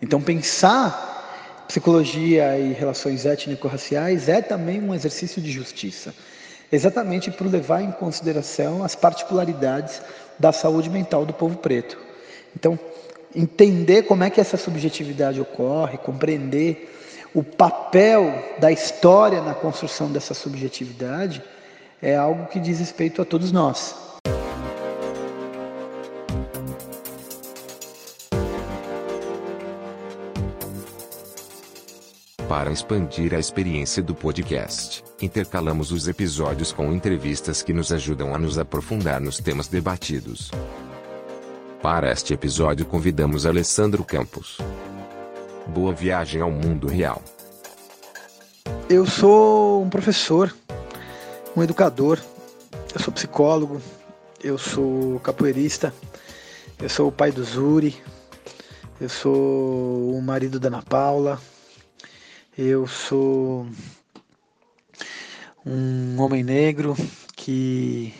Então, pensar psicologia e relações étnico-raciais é também um exercício de justiça, exatamente por levar em consideração as particularidades da saúde mental do povo preto. Então, entender como é que essa subjetividade ocorre, compreender o papel da história na construção dessa subjetividade é algo que diz respeito a todos nós. Para expandir a experiência do podcast, intercalamos os episódios com entrevistas que nos ajudam a nos aprofundar nos temas debatidos. Para este episódio convidamos Alessandro Campos. Boa viagem ao mundo real. Eu sou um professor, um educador, eu sou psicólogo, eu sou capoeirista, eu sou o pai do Zuri, eu sou o marido da Ana Paula, eu sou um homem negro que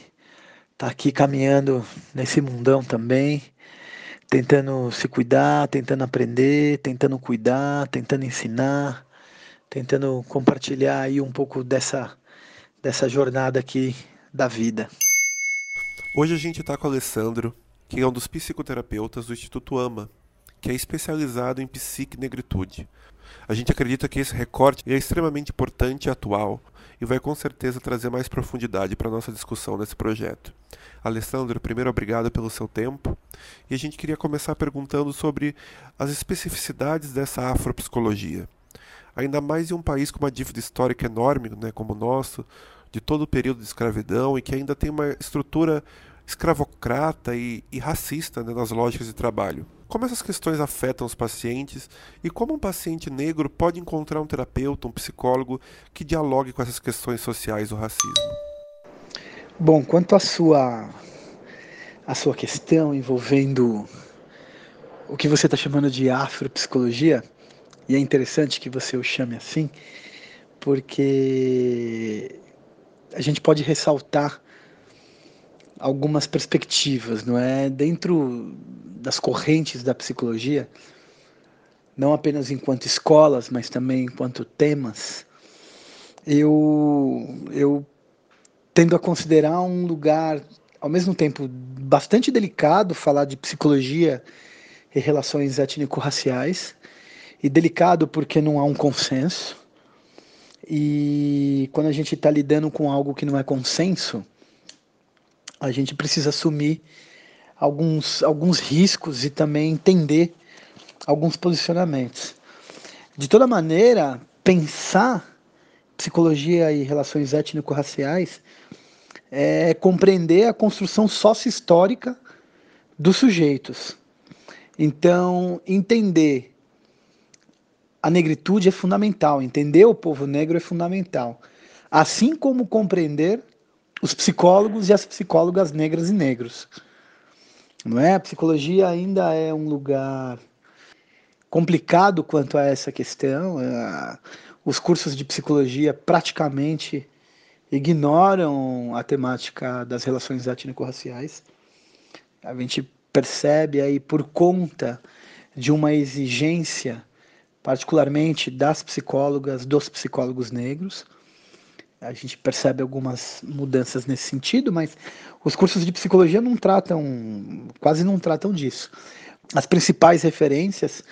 está aqui caminhando nesse mundão também, tentando se cuidar, tentando aprender, tentando cuidar, tentando ensinar, tentando compartilhar aí um pouco dessa, dessa jornada aqui da vida. Hoje a gente está com o Alessandro, que é um dos psicoterapeutas do Instituto AMA, que é especializado em psique negritude. A gente acredita que esse recorte é extremamente importante e atual e vai com certeza trazer mais profundidade para a nossa discussão nesse projeto. Alessandro, primeiro obrigado pelo seu tempo e a gente queria começar perguntando sobre as especificidades dessa afropsicologia. Ainda mais em um país com uma dívida histórica enorme, né, como o nosso, de todo o período de escravidão e que ainda tem uma estrutura escravocrata e, e racista né, nas lógicas de trabalho. Como essas questões afetam os pacientes e como um paciente negro pode encontrar um terapeuta, um psicólogo que dialogue com essas questões sociais do racismo? Bom, quanto à sua a sua questão envolvendo o que você está chamando de afropsicologia, e é interessante que você o chame assim, porque a gente pode ressaltar algumas perspectivas, não é? Dentro das correntes da psicologia, não apenas enquanto escolas, mas também enquanto temas, eu eu tendo a considerar um lugar ao mesmo tempo bastante delicado falar de psicologia e relações étnico-raciais e delicado porque não há um consenso e quando a gente está lidando com algo que não é consenso a gente precisa assumir alguns, alguns riscos e também entender alguns posicionamentos. De toda maneira, pensar psicologia e relações étnico-raciais é compreender a construção sócio-histórica dos sujeitos. Então, entender a negritude é fundamental, entender o povo negro é fundamental. Assim como compreender os psicólogos e as psicólogas negras e negros. Não é? A psicologia ainda é um lugar complicado quanto a essa questão. É, os cursos de psicologia praticamente ignoram a temática das relações étnico-raciais. A gente percebe aí por conta de uma exigência, particularmente das psicólogas, dos psicólogos negros, a gente percebe algumas mudanças nesse sentido, mas os cursos de psicologia não tratam, quase não tratam disso. As principais referências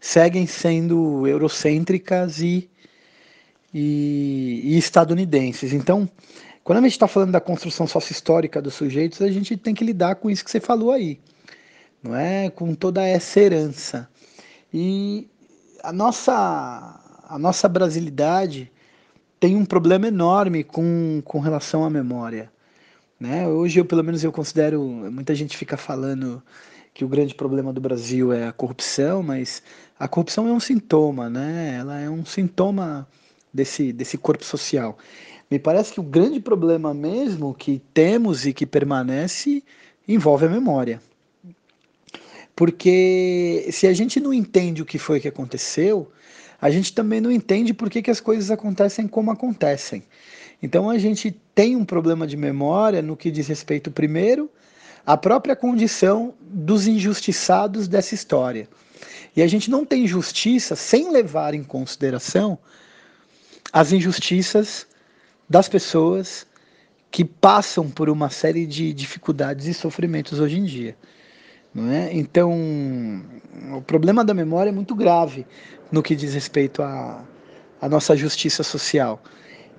seguem sendo eurocêntricas e, e, e estadunidenses. Então, quando a gente está falando da construção sócio-histórica dos sujeitos, a gente tem que lidar com isso que você falou aí, não é? Com toda essa herança. E a nossa, a nossa brasilidade tem um problema enorme com, com relação à memória. Né? Hoje eu pelo menos eu considero, muita gente fica falando que o grande problema do Brasil é a corrupção, mas a corrupção é um sintoma, né? Ela é um sintoma desse, desse corpo social. Me parece que o grande problema mesmo que temos e que permanece envolve a memória. Porque se a gente não entende o que foi que aconteceu, a gente também não entende por que, que as coisas acontecem como acontecem. Então a gente tem um problema de memória no que diz respeito, primeiro, à própria condição dos injustiçados dessa história. E a gente não tem justiça sem levar em consideração as injustiças das pessoas que passam por uma série de dificuldades e sofrimentos hoje em dia. Não é? Então, o problema da memória é muito grave no que diz respeito à, à nossa justiça social.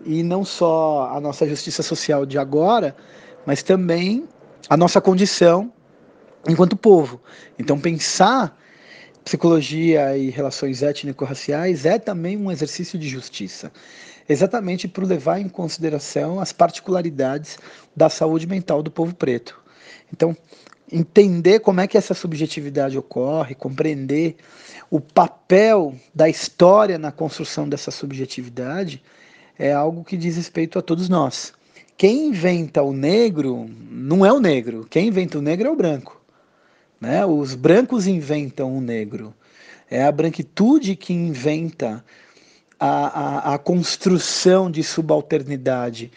E não só a nossa justiça social de agora, mas também a nossa condição enquanto povo. Então, pensar psicologia e relações étnico-raciais é também um exercício de justiça, exatamente por levar em consideração as particularidades da saúde mental do povo preto. Então, entender como é que essa subjetividade ocorre, compreender o papel da história na construção dessa subjetividade é algo que diz respeito a todos nós. Quem inventa o negro não é o negro, quem inventa o negro é o branco. Né? Os brancos inventam o negro. É a branquitude que inventa a, a, a construção de subalternidade,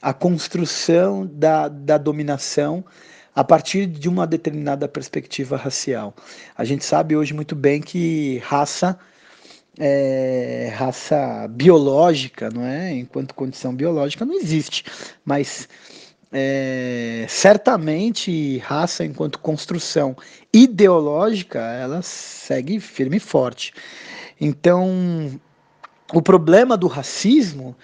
a construção da, da dominação a partir de uma determinada perspectiva racial. A gente sabe hoje muito bem que raça é, raça biológica, não é? Enquanto condição biológica não existe, mas é, certamente raça enquanto construção ideológica ela segue firme e forte. Então, o problema do racismo,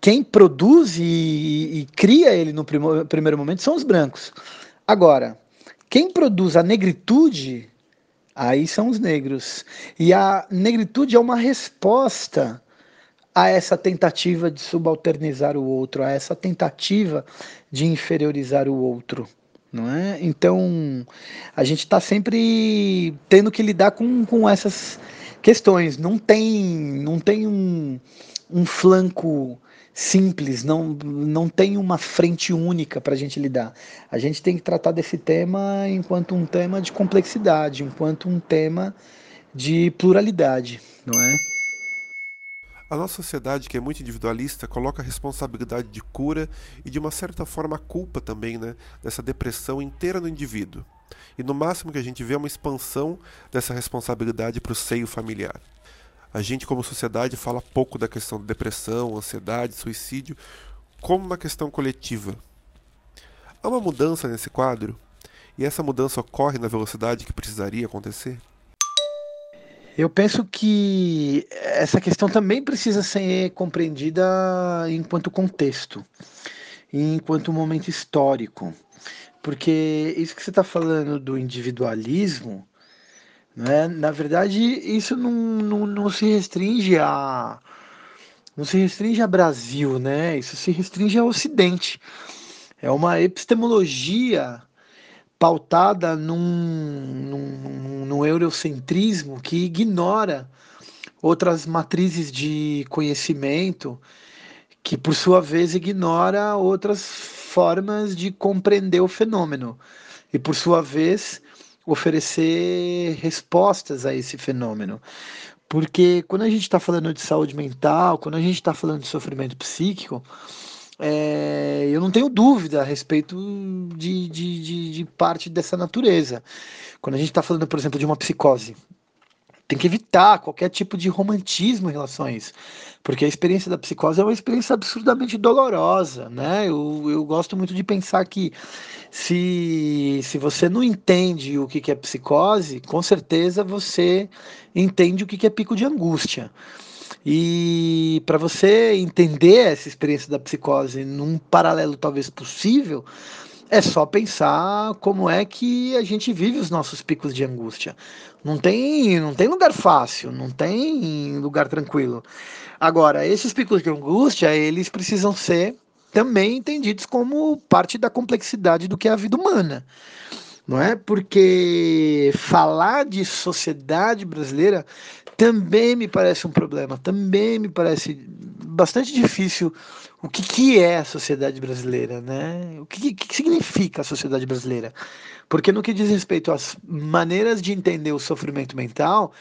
quem produz e, e cria ele no primo, primeiro momento são os brancos. Agora, quem produz a negritude, aí são os negros. E a negritude é uma resposta a essa tentativa de subalternizar o outro, a essa tentativa de inferiorizar o outro. Não é? Então, a gente está sempre tendo que lidar com, com essas questões. Não tem, não tem um, um flanco simples, não, não tem uma frente única para a gente lidar. A gente tem que tratar desse tema enquanto um tema de complexidade, enquanto um tema de pluralidade, não é? A nossa sociedade, que é muito individualista, coloca a responsabilidade de cura e, de uma certa forma, a culpa também, né, dessa depressão inteira no indivíduo. E no máximo que a gente vê é uma expansão dessa responsabilidade para o seio familiar. A gente, como sociedade, fala pouco da questão da depressão, ansiedade, suicídio, como uma questão coletiva. Há uma mudança nesse quadro? E essa mudança ocorre na velocidade que precisaria acontecer? Eu penso que essa questão também precisa ser compreendida enquanto contexto, enquanto momento histórico, porque isso que você está falando do individualismo, né, na verdade, isso não, não, não se restringe a não se restringe a Brasil, né? Isso se restringe ao Ocidente. É uma epistemologia pautada num, num, num eurocentrismo que ignora outras matrizes de conhecimento, que por sua vez ignora outras formas de compreender o fenômeno e por sua vez oferecer respostas a esse fenômeno. Porque quando a gente está falando de saúde mental, quando a gente está falando de sofrimento psíquico, é, eu não tenho dúvida a respeito de, de, de, de parte dessa natureza. Quando a gente está falando, por exemplo, de uma psicose, tem que evitar qualquer tipo de romantismo em relação a isso, porque a experiência da psicose é uma experiência absurdamente dolorosa, né? Eu, eu gosto muito de pensar que se, se você não entende o que, que é psicose, com certeza você entende o que, que é pico de angústia. E para você entender essa experiência da psicose num paralelo talvez possível, é só pensar como é que a gente vive os nossos picos de angústia. Não tem, não tem lugar fácil, não tem lugar tranquilo. Agora, esses picos de angústia, eles precisam ser também entendidos como parte da complexidade do que é a vida humana. Não é? Porque falar de sociedade brasileira também me parece um problema, também me parece bastante difícil o que, que é a sociedade brasileira, né? O que, que significa a sociedade brasileira? Porque no que diz respeito às maneiras de entender o sofrimento mental,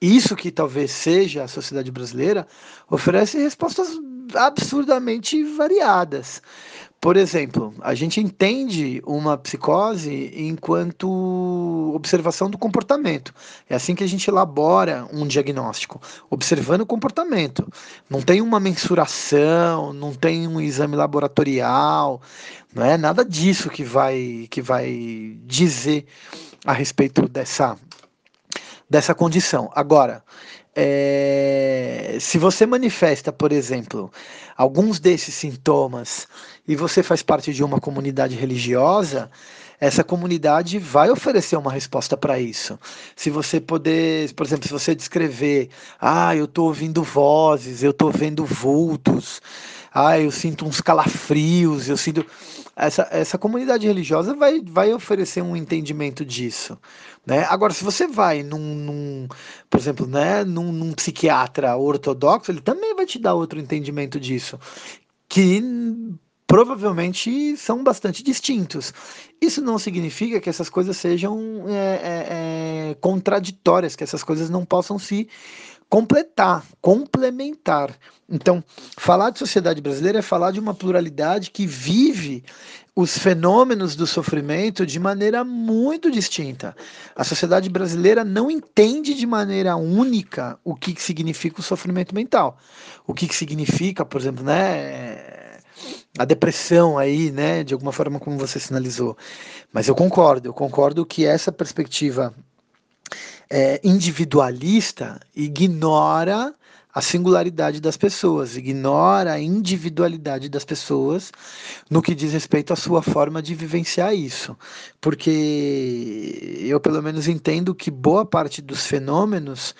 isso que talvez seja a sociedade brasileira oferece respostas absurdamente variadas. Por exemplo, a gente entende uma psicose enquanto observação do comportamento. É assim que a gente elabora um diagnóstico, observando o comportamento. Não tem uma mensuração, não tem um exame laboratorial, não é nada disso que vai que vai dizer a respeito dessa dessa condição. Agora, é, se você manifesta, por exemplo, alguns desses sintomas e você faz parte de uma comunidade religiosa, essa comunidade vai oferecer uma resposta para isso. Se você poder, por exemplo, se você descrever, ah, eu estou ouvindo vozes, eu estou vendo vultos, ah, eu sinto uns calafrios, eu sinto. Essa, essa comunidade religiosa vai, vai oferecer um entendimento disso. Né? Agora, se você vai num, num por exemplo, né, num, num, psiquiatra ortodoxo, ele também vai te dar outro entendimento disso, que provavelmente são bastante distintos. Isso não significa que essas coisas sejam é, é, é, contraditórias, que essas coisas não possam se completar, complementar. Então, falar de sociedade brasileira é falar de uma pluralidade que vive os fenômenos do sofrimento de maneira muito distinta. A sociedade brasileira não entende de maneira única o que significa o sofrimento mental. O que significa, por exemplo, né, a depressão aí, né, de alguma forma como você sinalizou. Mas eu concordo, eu concordo que essa perspectiva é, individualista ignora a singularidade das pessoas, ignora a individualidade das pessoas no que diz respeito à sua forma de vivenciar isso. Porque eu, pelo menos, entendo que boa parte dos fenômenos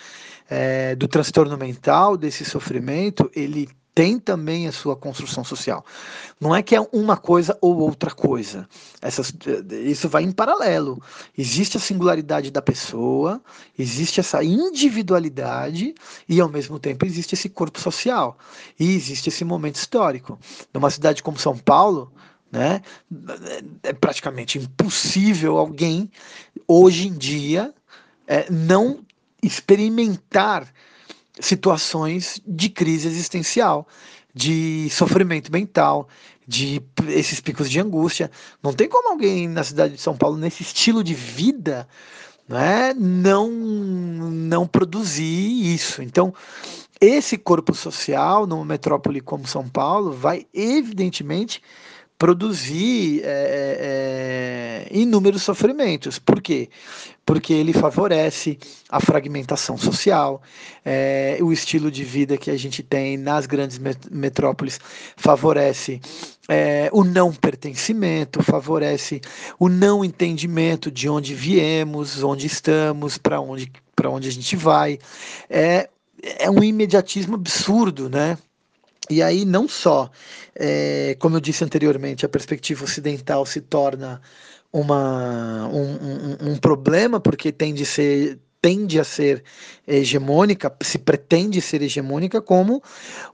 é, do transtorno mental, desse sofrimento, ele tem também a sua construção social. Não é que é uma coisa ou outra coisa. Essas, isso vai em paralelo. Existe a singularidade da pessoa, existe essa individualidade e, ao mesmo tempo, existe esse corpo social. E existe esse momento histórico. Numa cidade como São Paulo, né, é praticamente impossível alguém, hoje em dia, é, não experimentar situações de crise existencial, de sofrimento mental, de esses picos de angústia. Não tem como alguém na cidade de São Paulo, nesse estilo de vida, né, não, não produzir isso. Então, esse corpo social numa metrópole como São Paulo vai, evidentemente, produzir é, é, inúmeros sofrimentos. Por quê? Porque ele favorece a fragmentação social, é, o estilo de vida que a gente tem nas grandes metrópoles favorece é, o não pertencimento, favorece o não entendimento de onde viemos, onde estamos, para onde, onde a gente vai. É, é um imediatismo absurdo, né? E aí, não só, é, como eu disse anteriormente, a perspectiva ocidental se torna uma, um, um, um problema, porque tende, ser, tende a ser hegemônica, se pretende ser hegemônica, como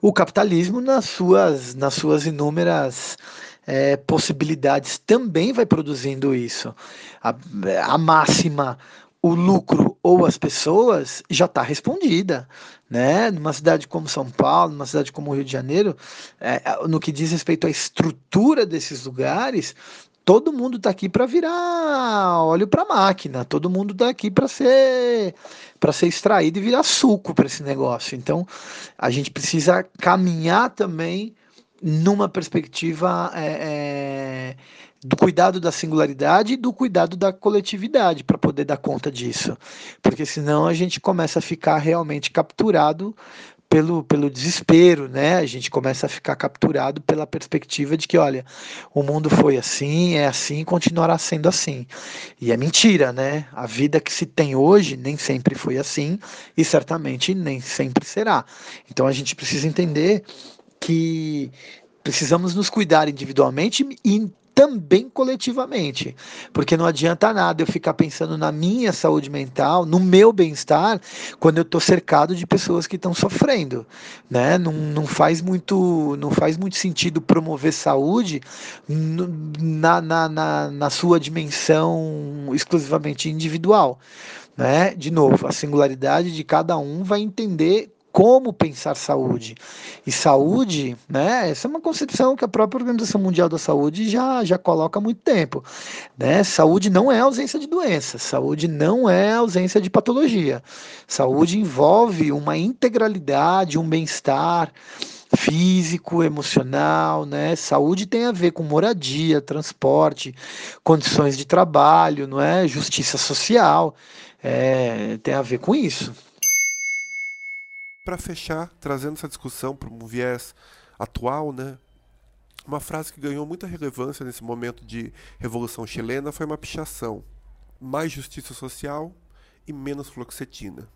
o capitalismo nas suas, nas suas inúmeras é, possibilidades também vai produzindo isso. A, a máxima o lucro ou as pessoas já está respondida. Né? Numa cidade como São Paulo, numa cidade como o Rio de Janeiro, é, no que diz respeito à estrutura desses lugares, todo mundo está aqui para virar óleo para máquina, todo mundo está aqui para ser para ser extraído e virar suco para esse negócio. Então, a gente precisa caminhar também numa perspectiva é, é, do cuidado da singularidade e do cuidado da coletividade para poder dar conta disso. Porque senão a gente começa a ficar realmente capturado pelo, pelo desespero, né? A gente começa a ficar capturado pela perspectiva de que, olha, o mundo foi assim, é assim, continuará sendo assim. E é mentira, né? A vida que se tem hoje nem sempre foi assim e certamente nem sempre será. Então a gente precisa entender que precisamos nos cuidar individualmente e também coletivamente, porque não adianta nada eu ficar pensando na minha saúde mental, no meu bem-estar, quando eu estou cercado de pessoas que estão sofrendo, né? Não, não faz muito, não faz muito sentido promover saúde na, na, na, na sua dimensão exclusivamente individual, né? De novo, a singularidade de cada um vai entender como pensar saúde. E saúde, né, essa é uma concepção que a própria Organização Mundial da Saúde já, já coloca há muito tempo. Né? Saúde não é ausência de doença, saúde não é ausência de patologia. Saúde envolve uma integralidade, um bem-estar físico, emocional, né? Saúde tem a ver com moradia, transporte, condições de trabalho, não é? Justiça social, é, tem a ver com isso. Para fechar, trazendo essa discussão para um viés atual, né? Uma frase que ganhou muita relevância nesse momento de revolução chilena foi uma pichação: mais justiça social e menos fluoxetina.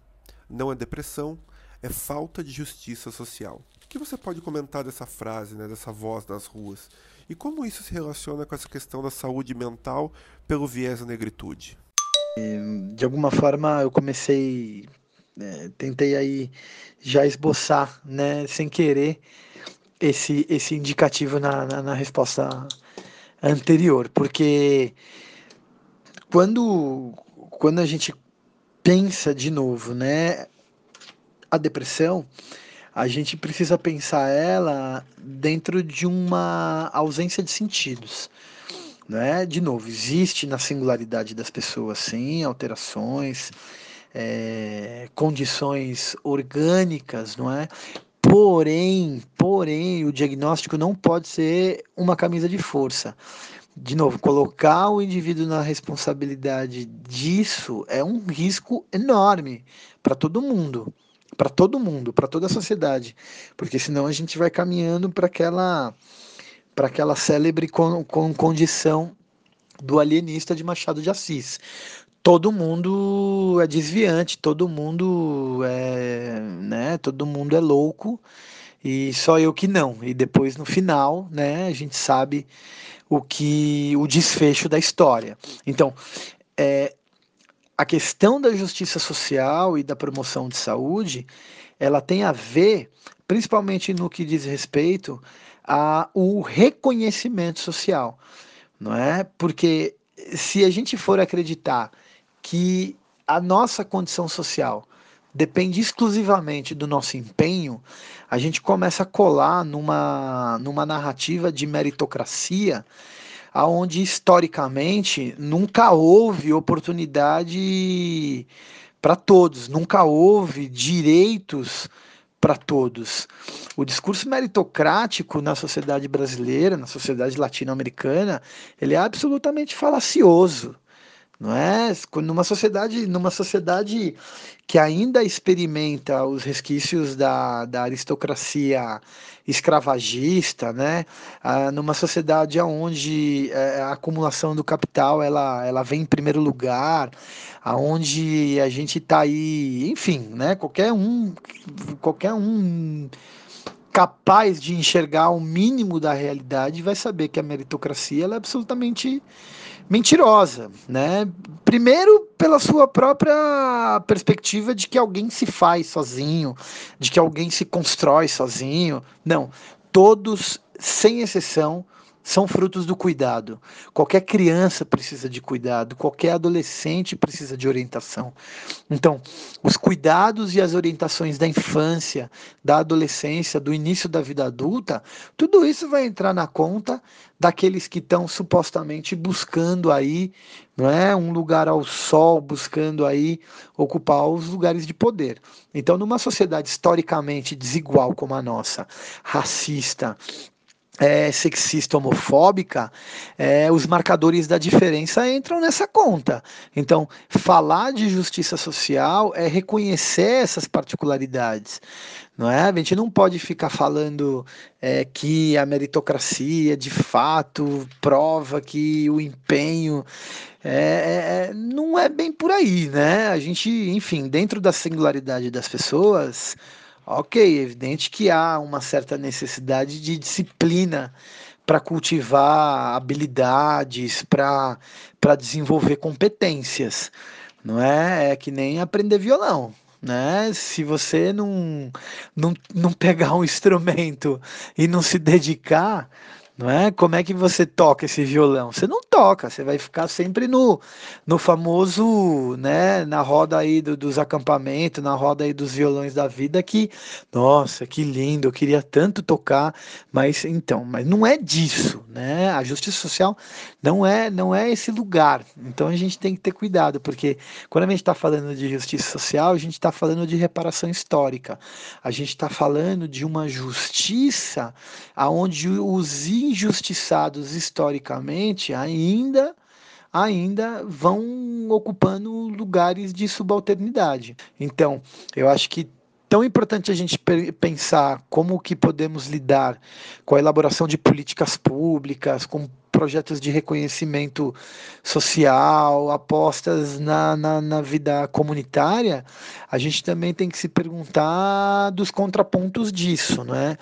Não é depressão, é falta de justiça social. O que você pode comentar dessa frase, né, dessa voz nas ruas? E como isso se relaciona com essa questão da saúde mental pelo viés da negritude? De alguma forma eu comecei, é, tentei aí já esboçar, né, sem querer, esse, esse indicativo na, na, na resposta anterior, porque quando, quando a gente pensa de novo, né, a depressão, a gente precisa pensar ela dentro de uma ausência de sentidos. Né? De novo, existe na singularidade das pessoas, sim, alterações, é, condições orgânicas, não é? Porém, porém, o diagnóstico não pode ser uma camisa de força. De novo, colocar o indivíduo na responsabilidade disso é um risco enorme para todo mundo para todo mundo, para toda a sociedade, porque senão a gente vai caminhando para aquela para aquela célebre com, com condição do alienista de Machado de Assis. Todo mundo é desviante, todo mundo é, né, todo mundo é louco e só eu que não. E depois no final, né, a gente sabe o que o desfecho da história. Então, é, a questão da justiça social e da promoção de saúde, ela tem a ver, principalmente no que diz respeito ao reconhecimento social, não é? Porque se a gente for acreditar que a nossa condição social depende exclusivamente do nosso empenho, a gente começa a colar numa, numa narrativa de meritocracia aonde historicamente nunca houve oportunidade para todos, nunca houve direitos para todos. O discurso meritocrático na sociedade brasileira, na sociedade latino-americana, ele é absolutamente falacioso não é? Numa sociedade, numa sociedade que ainda experimenta os resquícios da, da aristocracia escravagista, né? Ah, numa sociedade onde é, a acumulação do capital ela, ela vem em primeiro lugar, aonde a gente está aí, enfim, né? Qualquer um, qualquer um capaz de enxergar o mínimo da realidade vai saber que a meritocracia ela é absolutamente mentirosa, né? Primeiro pela sua própria perspectiva de que alguém se faz sozinho, de que alguém se constrói sozinho. Não, todos, sem exceção, são frutos do cuidado. Qualquer criança precisa de cuidado, qualquer adolescente precisa de orientação. Então, os cuidados e as orientações da infância, da adolescência, do início da vida adulta, tudo isso vai entrar na conta daqueles que estão supostamente buscando aí, não é, um lugar ao sol, buscando aí ocupar os lugares de poder. Então, numa sociedade historicamente desigual como a nossa, racista, é, sexista, homofóbica, é, os marcadores da diferença entram nessa conta. Então, falar de justiça social é reconhecer essas particularidades. Não é? A gente não pode ficar falando é, que a meritocracia de fato prova que o empenho é, é, não é bem por aí, né? A gente, enfim, dentro da singularidade das pessoas, Ok, evidente que há uma certa necessidade de disciplina para cultivar habilidades, para desenvolver competências. Não é? É que nem aprender violão. Né? Se você não, não, não pegar um instrumento e não se dedicar, não é? Como é que você toca esse violão? Você não toca, você vai ficar sempre no, no famoso, né, na roda aí do, dos acampamentos, na roda aí dos violões da vida que, nossa, que lindo, eu queria tanto tocar, mas então, mas não é disso, né? A justiça social não é, não é esse lugar. Então a gente tem que ter cuidado, porque quando a gente está falando de justiça social, a gente está falando de reparação histórica. A gente está falando de uma justiça aonde os injustiçados historicamente ainda ainda vão ocupando lugares de subalternidade. Então, eu acho que tão importante a gente pensar como que podemos lidar com a elaboração de políticas públicas, com projetos de reconhecimento social, apostas na, na, na, vida comunitária, a gente também tem que se perguntar dos contrapontos disso, não é?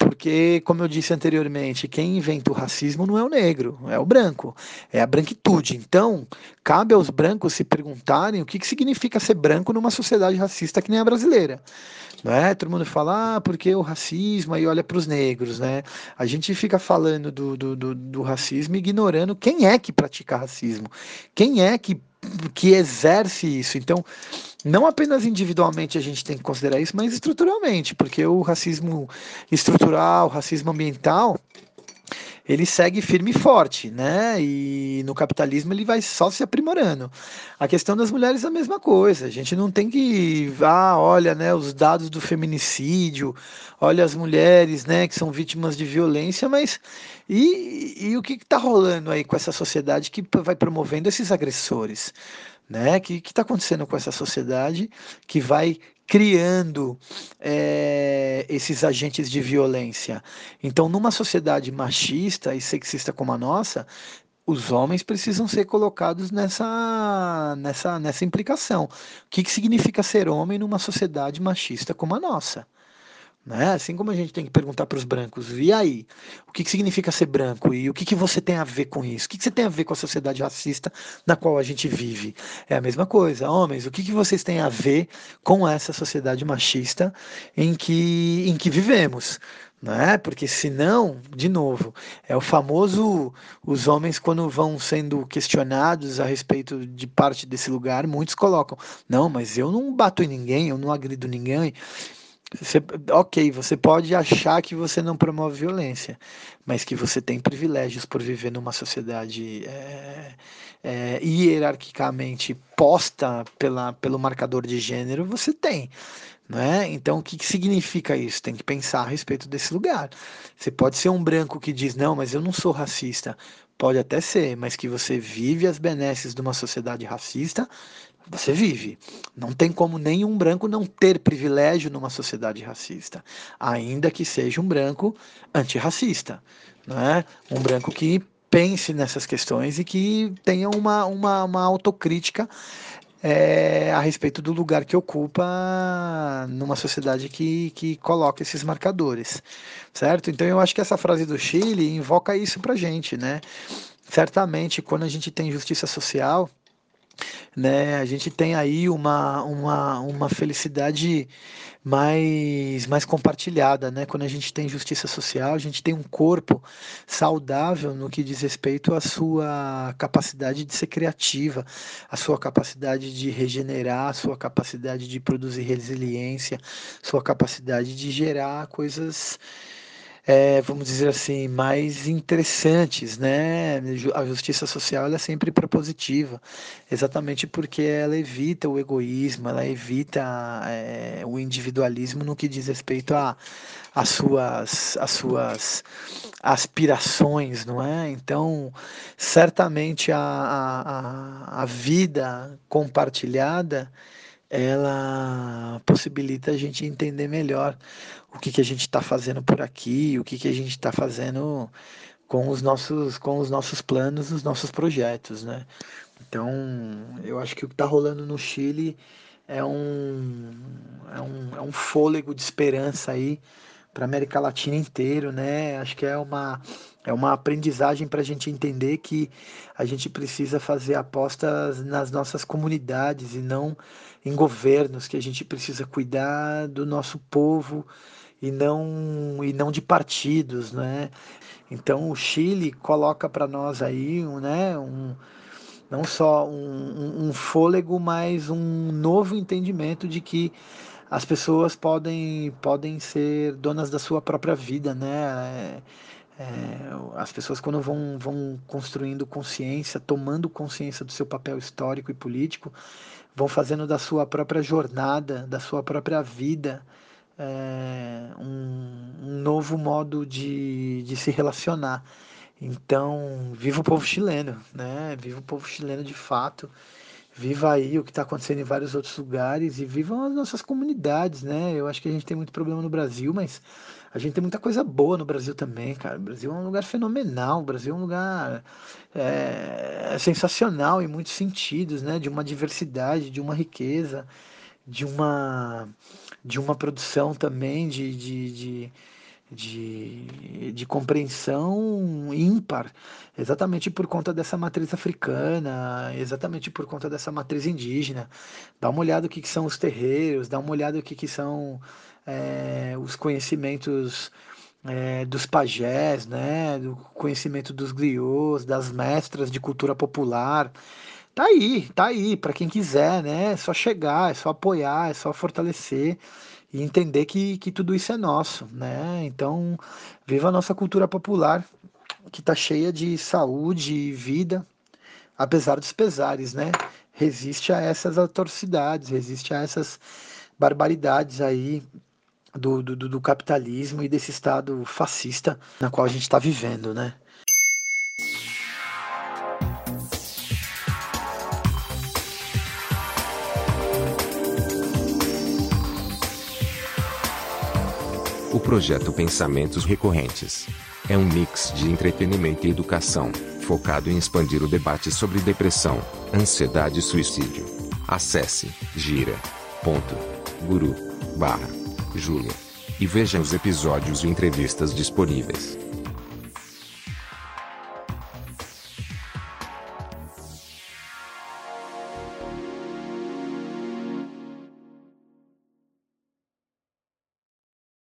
Porque, como eu disse anteriormente, quem inventa o racismo não é o negro, é o branco, é a branquitude. Então, cabe aos brancos se perguntarem o que, que significa ser branco numa sociedade racista que nem a brasileira. Não é? Todo mundo fala, ah, porque o racismo, aí olha para os negros, né? A gente fica falando do, do, do, do racismo ignorando quem é que pratica racismo, quem é que que exerce isso. Então, não apenas individualmente a gente tem que considerar isso, mas estruturalmente, porque o racismo estrutural, o racismo ambiental, ele segue firme e forte, né? E no capitalismo ele vai só se aprimorando. A questão das mulheres é a mesma coisa. A gente não tem que, ah, olha, né, os dados do feminicídio, olha as mulheres, né, que são vítimas de violência, mas e, e o que está rolando aí com essa sociedade que vai promovendo esses agressores? Né? O que está acontecendo com essa sociedade que vai criando é, esses agentes de violência. Então, numa sociedade machista e sexista como a nossa, os homens precisam ser colocados nessa, nessa, nessa implicação. O que, que significa ser homem numa sociedade machista como a nossa? Né? Assim como a gente tem que perguntar para os brancos, e aí? O que, que significa ser branco? E o que, que você tem a ver com isso? O que, que você tem a ver com a sociedade racista na qual a gente vive? É a mesma coisa. Homens, o que, que vocês têm a ver com essa sociedade machista em que, em que vivemos? Né? Porque senão, de novo, é o famoso os homens quando vão sendo questionados a respeito de parte desse lugar, muitos colocam: "Não, mas eu não bato em ninguém, eu não agrido ninguém". Você, ok, você pode achar que você não promove violência, mas que você tem privilégios por viver numa sociedade é, é, hierarquicamente posta pela, pelo marcador de gênero, você tem. Né? Então, o que, que significa isso? Tem que pensar a respeito desse lugar. Você pode ser um branco que diz, não, mas eu não sou racista. Pode até ser, mas que você vive as benesses de uma sociedade racista, você vive. Não tem como nenhum branco não ter privilégio numa sociedade racista, ainda que seja um branco antirracista, não é? Um branco que pense nessas questões e que tenha uma, uma, uma autocrítica é, a respeito do lugar que ocupa numa sociedade que, que coloca esses marcadores, certo? Então eu acho que essa frase do Chile invoca isso para gente, né? Certamente, quando a gente tem justiça social, né? A gente tem aí uma, uma, uma felicidade mais, mais compartilhada, né? Quando a gente tem justiça social, a gente tem um corpo saudável no que diz respeito à sua capacidade de ser criativa, a sua capacidade de regenerar, a sua capacidade de produzir resiliência, sua capacidade de gerar coisas é, vamos dizer assim, mais interessantes, né? A justiça social é sempre propositiva, exatamente porque ela evita o egoísmo, ela evita é, o individualismo no que diz respeito a as suas, as suas aspirações, não é? Então, certamente a, a, a vida compartilhada ela possibilita a gente entender melhor o que, que a gente está fazendo por aqui, o que, que a gente está fazendo com os nossos com os nossos planos, os nossos projetos, né? Então, eu acho que o que está rolando no Chile é um, é um, é um fôlego de esperança aí para América Latina inteiro, né? Acho que é uma, é uma aprendizagem para a gente entender que a gente precisa fazer apostas nas nossas comunidades e não em governos, que a gente precisa cuidar do nosso povo e não e não de partidos, né? Então o Chile coloca para nós aí, né, um, não só um, um, fôlego, mas um novo entendimento de que as pessoas podem podem ser donas da sua própria vida, né? É, as pessoas quando vão, vão construindo consciência, tomando consciência do seu papel histórico e político, vão fazendo da sua própria jornada, da sua própria vida, é, um, um, novo modo de, de se relacionar. Então, viva o povo chileno, né? Viva o povo chileno de fato. Viva aí o que está acontecendo em vários outros lugares e vivam as nossas comunidades, né? Eu acho que a gente tem muito problema no Brasil, mas a gente tem muita coisa boa no Brasil também, cara. O Brasil é um lugar fenomenal, o Brasil é um lugar é, sensacional em muitos sentidos, né? De uma diversidade, de uma riqueza, de uma, de uma produção também de, de, de de, de compreensão ímpar, exatamente por conta dessa matriz africana, exatamente por conta dessa matriz indígena. Dá uma olhada o que, que são os terreiros, dá uma olhada o que, que são é, os conhecimentos é, dos pajés, né, do conhecimento dos griots, das mestras de cultura popular. Tá aí, tá aí, para quem quiser, né? É só chegar, é só apoiar, é só fortalecer e entender que, que tudo isso é nosso, né? Então, viva a nossa cultura popular, que está cheia de saúde e vida, apesar dos pesares, né? Resiste a essas atrocidades, resiste a essas barbaridades aí do, do, do capitalismo e desse estado fascista na qual a gente está vivendo, né? O projeto Pensamentos Recorrentes é um mix de entretenimento e educação, focado em expandir o debate sobre depressão, ansiedade e suicídio. Acesse gira.guru barra Júlia. E veja os episódios e entrevistas disponíveis.